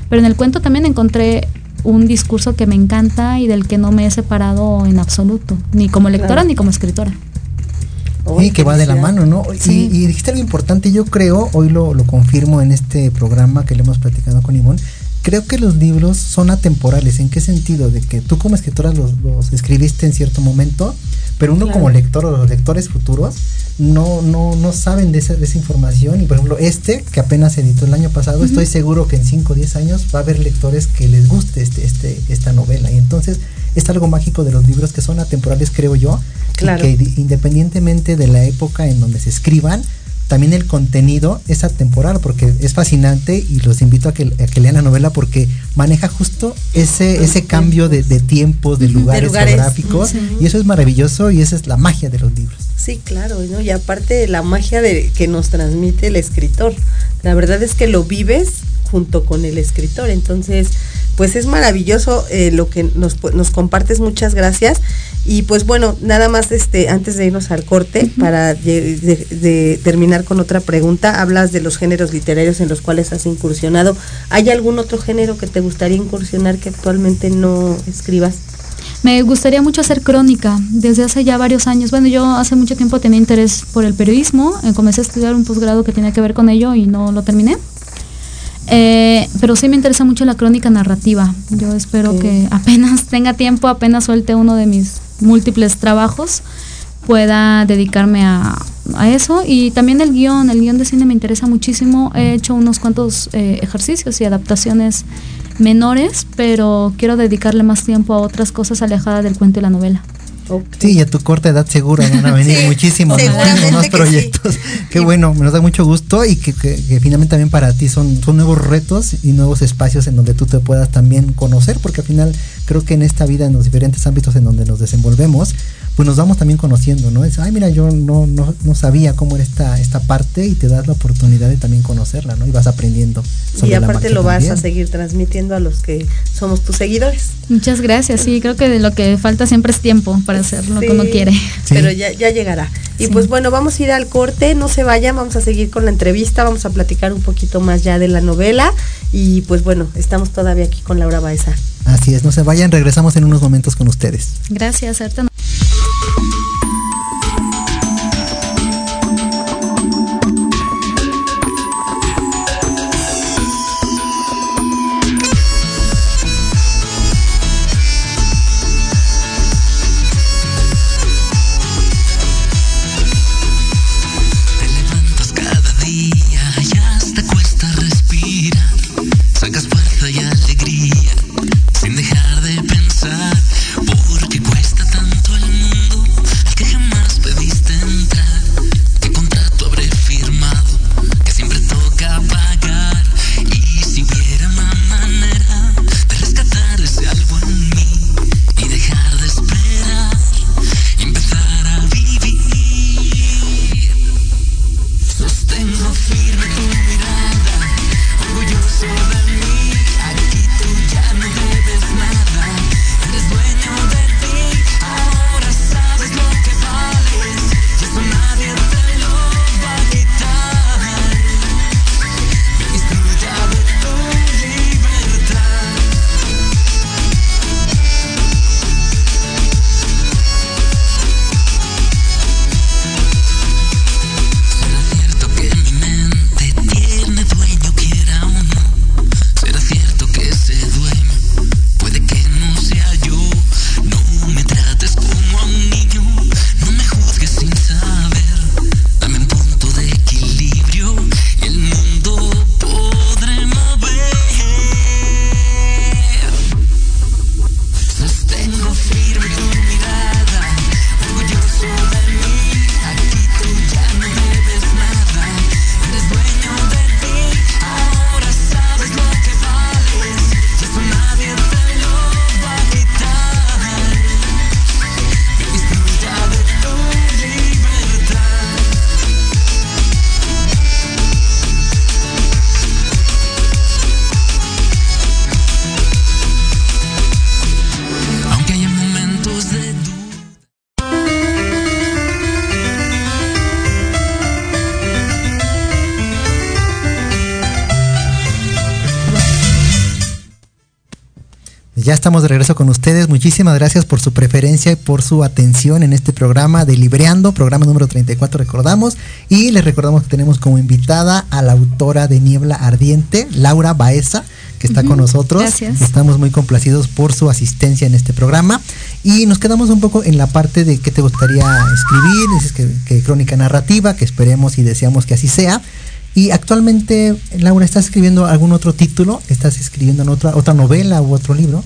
pero en el cuento también encontré un discurso que me encanta y del que no me he separado en absoluto, ni como lectora ni como escritora. Y que va de la mano, ¿no? Y, y, dijiste algo importante, yo creo, hoy lo, lo confirmo en este programa que le hemos platicado con Ivonne, creo que los libros son atemporales. ¿En qué sentido? De que tú como escritora los, escribiste en cierto momento, pero uno como lector o los lectores futuros no, no, no saben de esa, de esa información. Y por ejemplo, este, que apenas se editó el año pasado, estoy seguro que en 5 o 10 años va a haber lectores que les guste este, este, esta novela. Y entonces es algo mágico de los libros que son atemporales, creo yo. Claro. que independientemente de la época en donde se escriban, también el contenido es atemporal porque es fascinante y los invito a que, lean la novela porque maneja justo ese, ese cambio de, de tiempos, de lugares, geográficos y eso es maravilloso y esa es la magia de los libros. Sí, claro, ¿no? y aparte la magia de que nos transmite el escritor. La verdad es que lo vives junto con el escritor, entonces pues es maravilloso eh, lo que nos, nos compartes, muchas gracias. Y pues bueno, nada más este antes de irnos al corte, para de, terminar con otra pregunta, hablas de los géneros literarios en los cuales has incursionado. ¿Hay algún otro género que te gustaría incursionar que actualmente no escribas? Me gustaría mucho hacer crónica desde hace ya varios años. Bueno, yo hace mucho tiempo tenía interés por el periodismo, eh, comencé a estudiar un posgrado que tenía que ver con ello y no lo terminé. Eh, pero sí me interesa mucho la crónica narrativa. Yo espero que apenas tenga tiempo, apenas suelte uno de mis múltiples trabajos, pueda dedicarme a, eso. Y también el guion, el guion de cine me interesa muchísimo. He hecho unos cuantos eh, ejercicios y adaptaciones menores, pero quiero dedicarle más tiempo a otras cosas alejadas del cuento y la novela. Sí, y a tu corta edad seguro van a venir muchísimos, muchísimos proyectos. Qué bueno, me nos da mucho gusto y que, finalmente también para ti son, son nuevos retos y nuevos espacios en donde tú te puedas también conocer, porque al final creo que en esta vida, en los diferentes ámbitos en donde nos desenvolvemos, pues nos vamos también conociendo, ¿no? Es, ay, mira, yo no, no, no sabía cómo era esta, esta parte y te das la oportunidad de también conocerla, ¿no? Y vas apriendo. y aparte lo vas a seguir transmitiendo a los que somos tus seguidores. Muchas gracias, sí, creo que lo que falta siempre es tiempo para hacerlo como quiere. Pero ya, ya llegará. Y pues bueno, vamos a ir al corte, no se vayan, vamos a seguir con la entrevista, vamos a platicar un poquito más ya de la novela y pues bueno, estamos todavía aquí con Laura Baeza. Así es, no se vayan, regresamos en unos momentos con ustedes. Gracias, Arta. Ya estamos de regreso con ustedes. Muchísimas gracias por su preferencia y por su atención en este programa de Libreando, programa número 34, recordamos. Y les recordamos que tenemos como invitada a la autora de Niebla Ardiente, Laura Baeza, que está con nosotros. Gracias. Estamos muy complacidos por su asistencia en este programa. Y nos quedamos un poco en la parte de qué te gustaría escribir, dices que, que crónica narrativa, que esperemos y deseamos que así sea. Y actualmente, Laura, ¿estás escribiendo algún otro título? ¿Estás escribiendo en otra, otra novela u otro libro?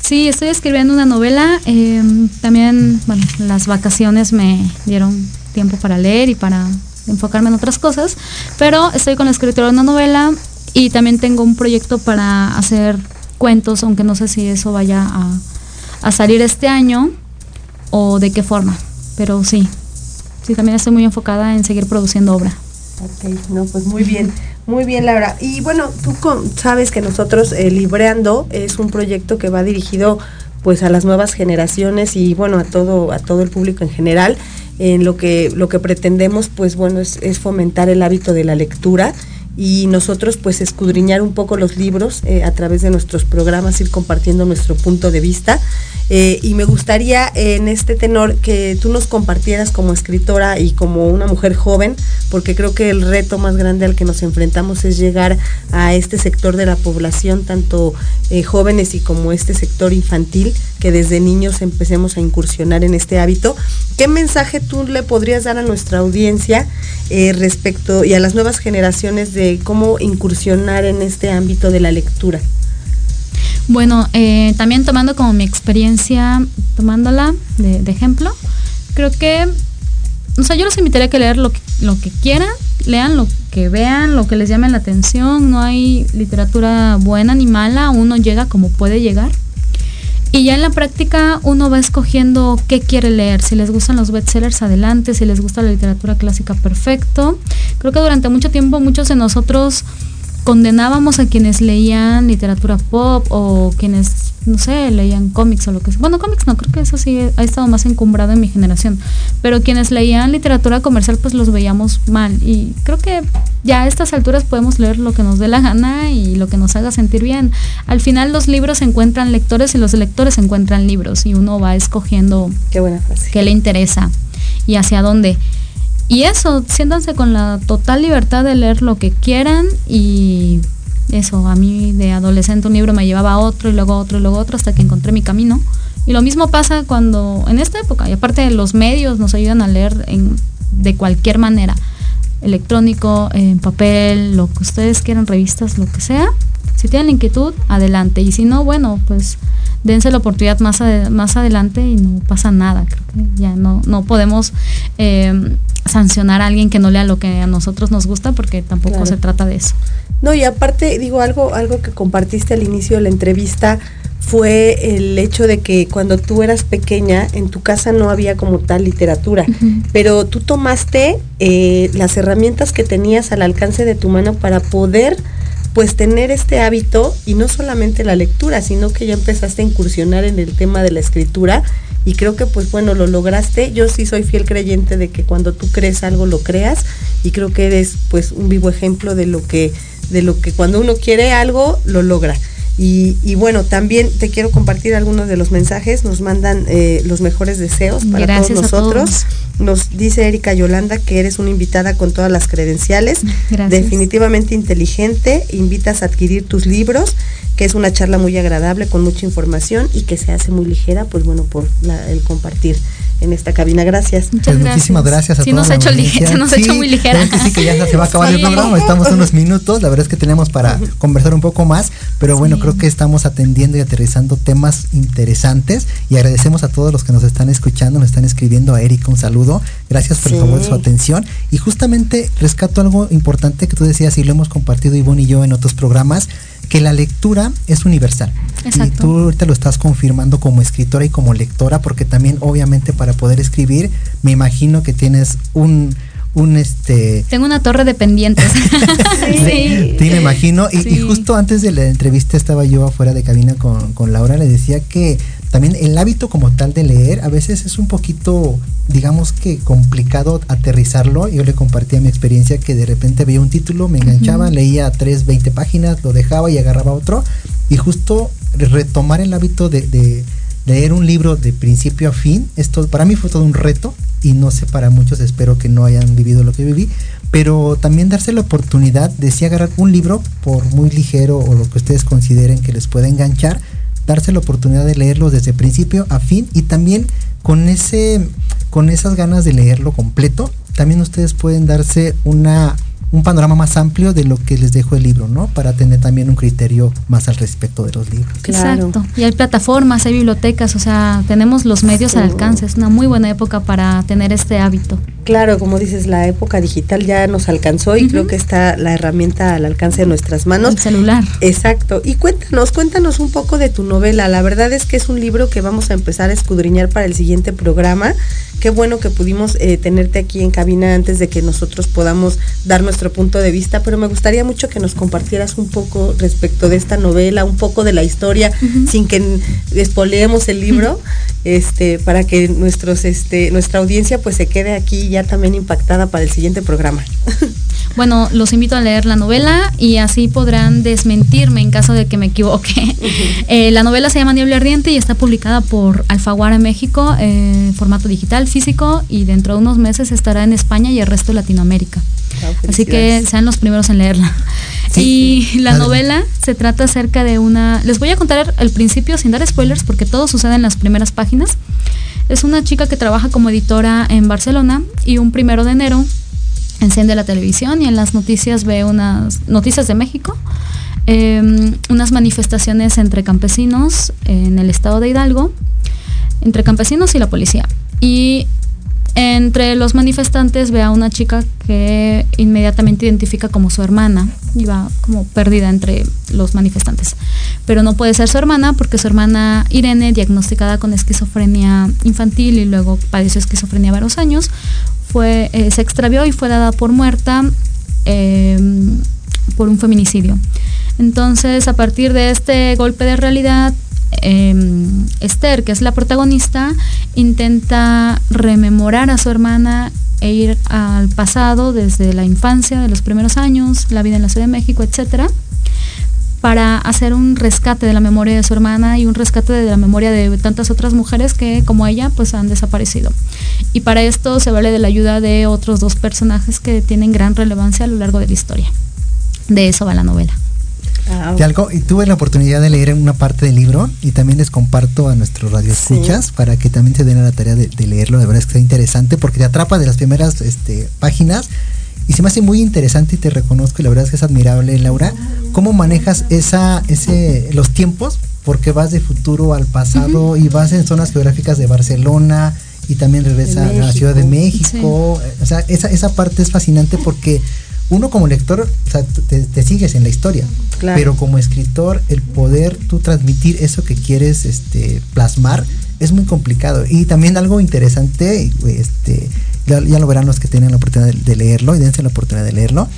Sí, estoy escribiendo una novela. Em, también, bueno, las vacaciones me dieron tiempo para leer y para enfocarme en otras cosas. Pero estoy con la escritura de una novela y también tengo un proyecto para hacer cuentos, aunque no sé si eso vaya a, a salir este año o de qué forma. Pero sí, sí, también estoy muy enfocada en seguir produciendo obra. Ok, no, pues muy bien, muy bien Laura. Y bueno, tú sabes que nosotros eh, Libreando es un proyecto que va dirigido pues a las nuevas generaciones y bueno, a todo, a todo el público en general. En lo que, lo que pretendemos pues bueno es, es fomentar el hábito de la lectura y nosotros pues escudriñar un poco los libros eh, a través de nuestros programas, ir compartiendo nuestro punto de vista. Eh, y me gustaría en este tenor que tú nos compartieras como escritora y como una mujer joven, porque creo que el reto más grande al que nos enfrentamos es llegar a este sector de la población, tanto eh, jóvenes y como este sector infantil, que desde niños empecemos a incursionar en este hábito. ¿Qué mensaje tú le podrías dar a nuestra audiencia respecto y a las nuevas generaciones de cómo incursionar en este ámbito de la lectura. Bueno, eh, también tomando como mi experiencia, tomándola de, de, ejemplo, creo que, o sea, yo los invitaría a que leer lo que quieran, lean lo que vean, lo que les llame la atención, no hay literatura buena ni mala, uno llega como puede llegar. Y ya en la práctica uno va escogiendo qué quiere leer. Si les gustan los bestsellers, adelante. Si les gusta la literatura clásica, perfecto. Creo que durante mucho tiempo muchos de nosotros condenábamos a quienes leían literatura pop o quienes, no sé, leían cómics o lo que sea. Bueno, cómics no, creo que eso sí ha estado más encumbrado en mi generación. Pero quienes leían literatura comercial, pues los veíamos mal. Y creo que ya a estas alturas podemos leer lo que nos dé la gana y lo que nos haga sentir bien. Al final los libros encuentran lectores y los lectores encuentran libros y uno va escogiendo qué, buena frase. qué le interesa y hacia dónde. Y eso, siéntanse con la total libertad de leer lo que quieran y eso, a mí de adolescente un libro me llevaba a otro y luego otro y luego otro hasta que encontré mi camino. Y lo mismo pasa cuando, en esta época, y aparte los medios nos ayudan a leer de cualquier manera, electrónico, en papel, lo que ustedes quieran, revistas, lo que sea. Si tienen inquietud, adelante. Y si no, bueno, pues dense la oportunidad más, más adelante y no pasa nada. Creo que ya no, no podemos eh, sancionar a alguien que no lea lo que a nosotros nos gusta porque tampoco claro. se trata de eso. No, y aparte, digo, algo, algo que compartiste al inicio de la entrevista fue el hecho de que cuando tú eras pequeña en tu casa no había como tal literatura, uh -huh. pero tú tomaste eh, las herramientas que tenías al alcance de tu mano para poder pues tener este hábito y no solamente la lectura, sino que ya empezaste a incursionar en el tema de la escritura y creo que pues bueno, lo lograste. Yo sí soy fiel creyente de que cuando tú crees algo lo creas y creo que eres pues un vivo ejemplo de lo que de lo que cuando uno quiere algo lo logra. Y, y, bueno, también te quiero compartir algunos de los mensajes. Nos mandan eh, los mejores deseos para Gracias todos nosotros. Todos. Nos dice Erika Yolanda que eres una invitada con todas las credenciales. Gracias. Definitivamente inteligente. Invitas a adquirir tus libros, que es una charla muy agradable con mucha información y que se hace muy ligera, pues bueno, por la, el compartir en esta cabina. Gracias. Muchas pues gracias. Muchísimas gracias a sí, todos. Nos ha hecho se nos ha sí, hecho muy ligera. Que sí, que ya se va a acabar sí. el programa. Estamos unos minutos. La verdad es que tenemos para conversar un poco más. Pero bueno, sí. Creo que estamos atendiendo y aterrizando temas interesantes. Y agradecemos a todos los que nos están escuchando, nos están escribiendo. A Erika, un saludo. Gracias por el favor de su atención. Y justamente rescato algo importante que tú decías y lo hemos compartido Ivonne y yo en otros programas que la lectura es universal. Exacto. Y tú ahorita lo estás confirmando como escritora y como lectora, porque también obviamente para poder escribir, me imagino que tienes un, un este tengo una torre de pendientes sí. sí me imagino y, sí. y, justo antes de la entrevista estaba yo afuera de cabina con, con Laura le decía que también el hábito como tal de leer a veces es un poquito digamos que complicado aterrizarlo yo le compartía mi experiencia que de repente veía un título me enganchaba uh -huh. leía tres 20 páginas lo dejaba y agarraba otro y justo retomar el hábito de, de leer un libro de principio a fin, esto para mí fue todo un reto y no sé para muchos, espero que no hayan vivido lo que viví, pero también darse la oportunidad de si agarrar un libro por muy ligero o lo que ustedes consideren que les pueda enganchar, darse la oportunidad de leerlo desde principio a fin y también con ese con esas ganas de leerlo completo, también ustedes pueden darse una un panorama más amplio de lo que les dejo el libro, ¿no? Para tener también un criterio más al respecto de los libros. Claro. Exacto. Y hay plataformas, hay bibliotecas, o sea, tenemos los medios sí. al alcance. Es una muy buena época para tener este hábito. Claro, como dices, la época digital ya nos alcanzó y uh -huh. creo que está la herramienta al alcance de nuestras manos. El celular. Exacto. Y cuéntanos, cuéntanos un poco de tu novela. La verdad es que es un libro que vamos a empezar a escudriñar para el siguiente programa. Qué bueno que pudimos eh, tenerte aquí en cabina antes de que nosotros podamos dar nuestro punto de vista, pero me gustaría mucho que nos compartieras un poco respecto de esta novela, un poco de la historia, uh -huh. sin que espoleemos el libro, uh -huh. este, para que nuestros, este, nuestra audiencia pues se quede aquí ya también impactada para el siguiente programa. Bueno, los invito a leer la novela y así podrán desmentirme en caso de que me equivoque. Uh -huh. eh, la novela se llama Niebla Ardiente y está publicada por Alfaguara México, en eh, formato digital, físico, y dentro de unos meses estará en España y el resto de Latinoamérica. Así que sean los primeros en leerla. Sí, y la novela se trata acerca de una... Les voy a contar al principio sin dar spoilers porque todo sucede en las primeras páginas. Es una chica que trabaja como editora en Barcelona y un primero de enero enciende la televisión y en las noticias ve unas noticias de México, em, unas manifestaciones entre campesinos en el estado de Hidalgo, entre campesinos y la policía. Y entre los manifestantes ve a una chica que inmediatamente identifica como su hermana y va como perdida entre los manifestantes. Pero no puede ser su hermana porque su hermana Irene, diagnosticada con esquizofrenia infantil y luego padeció esquizofrenia varios años, fue, eh, se extravió y fue dada por muerta eh, por un feminicidio. Entonces, a partir de este golpe de realidad, Em, Esther, que es la protagonista, intenta rememorar a su hermana e ir al pasado desde la infancia, de los primeros años, la vida en la Ciudad de México, etcétera, para hacer un rescate de la memoria de su hermana y un rescate de la memoria de tantas otras mujeres que, como ella, pues han desaparecido. Y para esto se vale de la ayuda de otros dos personajes que tienen gran relevancia a lo largo de la historia. De eso va la novela. Ah, algo, y tuve la oportunidad de leer una parte del libro y también les comparto a nuestros radioescuchas para que también se den a la tarea de, leerlo. De verdad es que está interesante porque te atrapa de las primeras este, páginas y se me hace muy interesante y te reconozco y la verdad es que es admirable, Laura, cómo manejas esa, ese, los tiempos porque vas de futuro al pasado y vas en zonas geográficas de Barcelona y también regresa a la Ciudad de México. O sea, esa, esa parte es fascinante porque uno como lector, o sea, te, sigues en la historia, pero como escritor, el poder tú transmitir eso que quieres este, plasmar es muy complicado. Y también algo interesante, este, ya, lo verán los que tienen la oportunidad de, leerlo y dense la oportunidad de leerlo.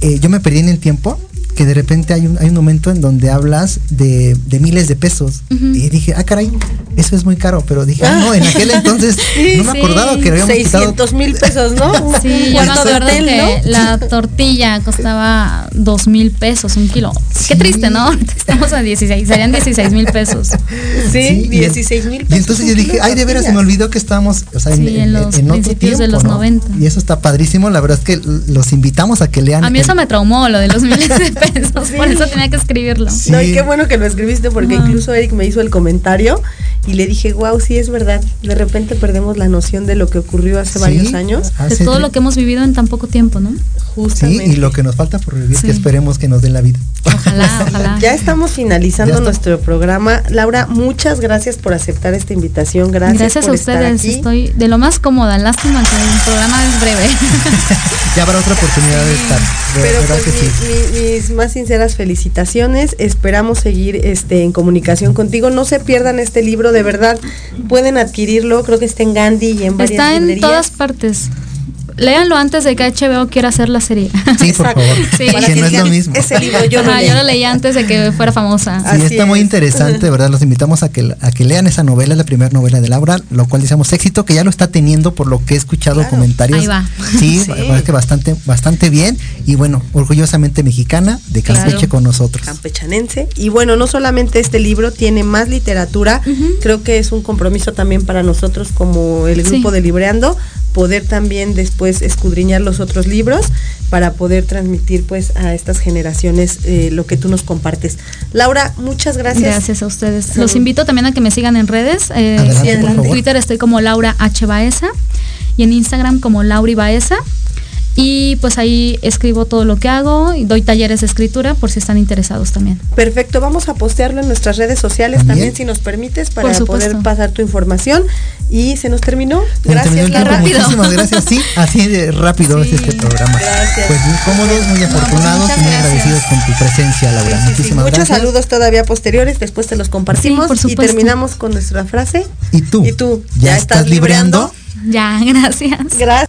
Eh, yo me perdí en el tiempo que de repente hay un, hay un momento en donde hablas de, miles de pesos. Y dije, ah, caray, eso es muy caro. Pero dije, ah, no, en aquel entonces no me acordaba que habíamos 600 mil pesos, ¿no? Sí, yo me acuerdo que la tortilla costaba 2 mil pesos un kilo. Qué triste, ¿no? Estamos a 16, serían 16 mil pesos. Sí, 16 mil pesos. Y entonces yo dije, ay, de veras se me olvidó que estábamos o sea, en, los principios de los 90. Y eso está padrísimo. La verdad es que los invitamos a que lean. A mí eso me traumó, lo de los miles de por eso tenía que escribirlo. No, y qué bueno que lo escribiste porque incluso Eric me hizo el comentario y le dije, wow, sí es verdad. De repente perdemos la noción de lo que ocurrió hace varios años. de todo lo que hemos vivido en tan poco tiempo, ¿no? Justamente. y lo que nos falta por vivir, que esperemos que nos dé la vida. Ojalá, ojalá. Ya estamos finalizando nuestro programa. Laura, muchas gracias por aceptar esta invitación. Gracias, gracias a ustedes. Estoy de lo más cómoda. Lástima que el programa es breve. ya habrá otra oportunidad de estar. Pero pues mis más sinceras felicitaciones. Esperamos seguir este, en comunicación contigo. No se pierdan este libro, de verdad. Pueden adquirirlo. Creo que está en Gandhi y en varias Está en todas partes léanlo antes de que HBO quiera hacer la serie. Sí, por favor. Sí. no es lo mismo. Ese libro yo, lo, yo lo leí antes de que fuera famosa. Sí, está muy interesante, ¿verdad? Los invitamos a que, a que lean esa novela, la primera novela de Laura, lo cual decimos éxito, que ya lo está teniendo por lo que he escuchado comentarios. Ahí va. Sí, parece que bastante, bastante bien. Y bueno, orgullosamente mexicana, de Campeche con nosotros. Campechanense. Y bueno, no solamente este libro, tiene más literatura. Creo que es un compromiso también para nosotros como el grupo de Libreando poder también después escudriñar los otros libros para poder transmitir pues a estas generaciones eh, lo que tú nos compartes. Laura, muchas gracias. Gracias a ustedes. Los invito también a que me sigan en redes. Eh, en Twitter estoy como Laura H. Baeza y en Instagram como Lauri Baeza. Y pues ahí escribo todo lo que hago y doy talleres de escritura por si están interesados también. Perfecto, vamos a postearlo en nuestras redes sociales también, si nos permites para poder pasar tu información. Y se nos terminó. gracias, Laura. Muchísimas gracias. Sí, así de rápido es este programa. Gracias. Pues muy cómodos, muy afortunados y muy agradecidos con tu presencia, Laura. muchísimas gracias. Muchos saludos todavía posteriores, después te los compartimos y terminamos con nuestra frase. ¿Y tú? ¿Y tú? ¿Ya, estás libreando? Ya, gracias. Gracias.